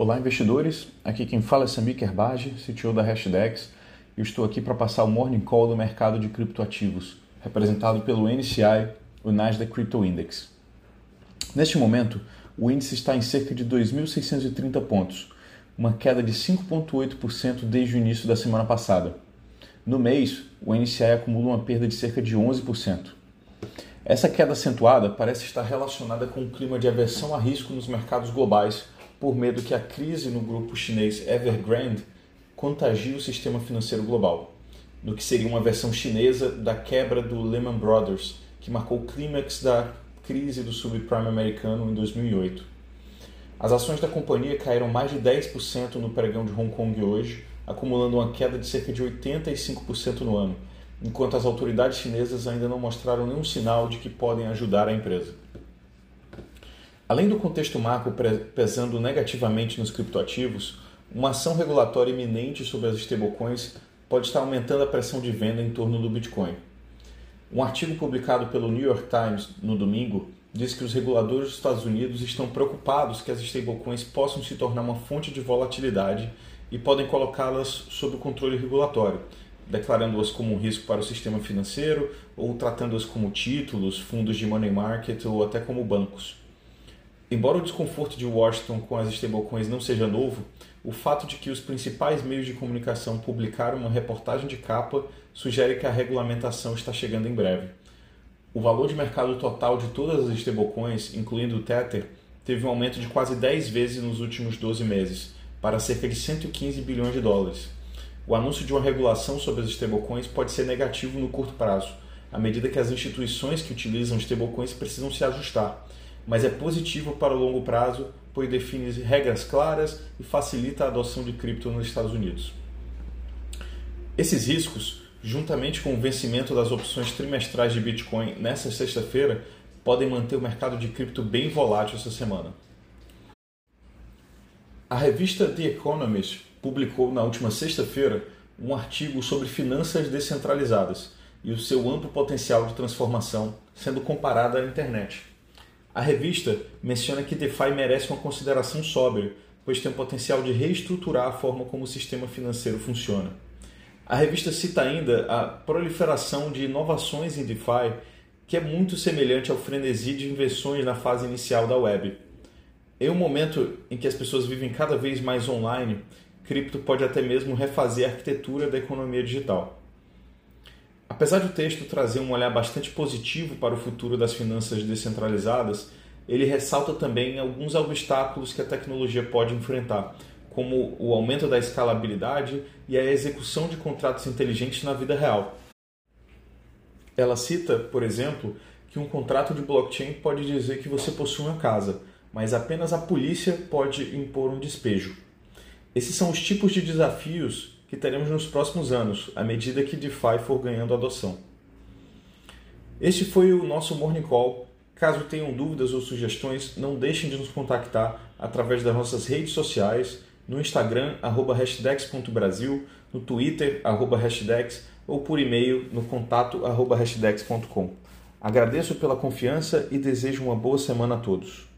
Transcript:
Olá, investidores. Aqui quem fala é Samir Kerbage, CTO da Hashdex. Eu estou aqui para passar o Morning Call do mercado de criptoativos, representado pelo NCI, o Nasdaq Crypto Index. Neste momento, o índice está em cerca de 2.630 pontos, uma queda de 5,8% desde o início da semana passada. No mês, o NCI acumula uma perda de cerca de 11%. Essa queda acentuada parece estar relacionada com o clima de aversão a risco nos mercados globais, por medo que a crise no grupo chinês Evergrande contagie o sistema financeiro global, no que seria uma versão chinesa da quebra do Lehman Brothers, que marcou o clímax da crise do subprime americano em 2008. As ações da companhia caíram mais de 10% no pregão de Hong Kong hoje, acumulando uma queda de cerca de 85% no ano enquanto as autoridades chinesas ainda não mostraram nenhum sinal de que podem ajudar a empresa. Além do contexto macro pesando negativamente nos criptoativos, uma ação regulatória iminente sobre as stablecoins pode estar aumentando a pressão de venda em torno do Bitcoin. Um artigo publicado pelo New York Times no domingo diz que os reguladores dos Estados Unidos estão preocupados que as stablecoins possam se tornar uma fonte de volatilidade e podem colocá-las sob controle regulatório, declarando-as como um risco para o sistema financeiro ou tratando-as como títulos, fundos de money market ou até como bancos. Embora o desconforto de Washington com as stablecoins não seja novo, o fato de que os principais meios de comunicação publicaram uma reportagem de capa sugere que a regulamentação está chegando em breve. O valor de mercado total de todas as stablecoins, incluindo o Tether, teve um aumento de quase 10 vezes nos últimos 12 meses, para cerca de 115 bilhões de dólares o anúncio de uma regulação sobre as stablecoins pode ser negativo no curto prazo, à medida que as instituições que utilizam stablecoins precisam se ajustar, mas é positivo para o longo prazo, pois define regras claras e facilita a adoção de cripto nos Estados Unidos. Esses riscos, juntamente com o vencimento das opções trimestrais de Bitcoin nesta sexta-feira, podem manter o mercado de cripto bem volátil essa semana. A revista The Economist publicou na última sexta-feira um artigo sobre finanças descentralizadas e o seu amplo potencial de transformação, sendo comparada à internet. A revista menciona que DeFi merece uma consideração sóbria, pois tem o potencial de reestruturar a forma como o sistema financeiro funciona. A revista cita ainda a proliferação de inovações em DeFi, que é muito semelhante ao frenesi de invenções na fase inicial da web. Em um momento em que as pessoas vivem cada vez mais online, cripto pode até mesmo refazer a arquitetura da economia digital. Apesar do texto trazer um olhar bastante positivo para o futuro das finanças descentralizadas, ele ressalta também alguns obstáculos que a tecnologia pode enfrentar, como o aumento da escalabilidade e a execução de contratos inteligentes na vida real. Ela cita, por exemplo, que um contrato de blockchain pode dizer que você possui uma casa, mas apenas a polícia pode impor um despejo. Esses são os tipos de desafios que teremos nos próximos anos, à medida que DeFi for ganhando adoção. Este foi o nosso Morning Call. Caso tenham dúvidas ou sugestões, não deixem de nos contactar através das nossas redes sociais, no Instagram, hashdex.brasil, no Twitter, hashdex, ou por e-mail no contato hashdex.com. Agradeço pela confiança e desejo uma boa semana a todos.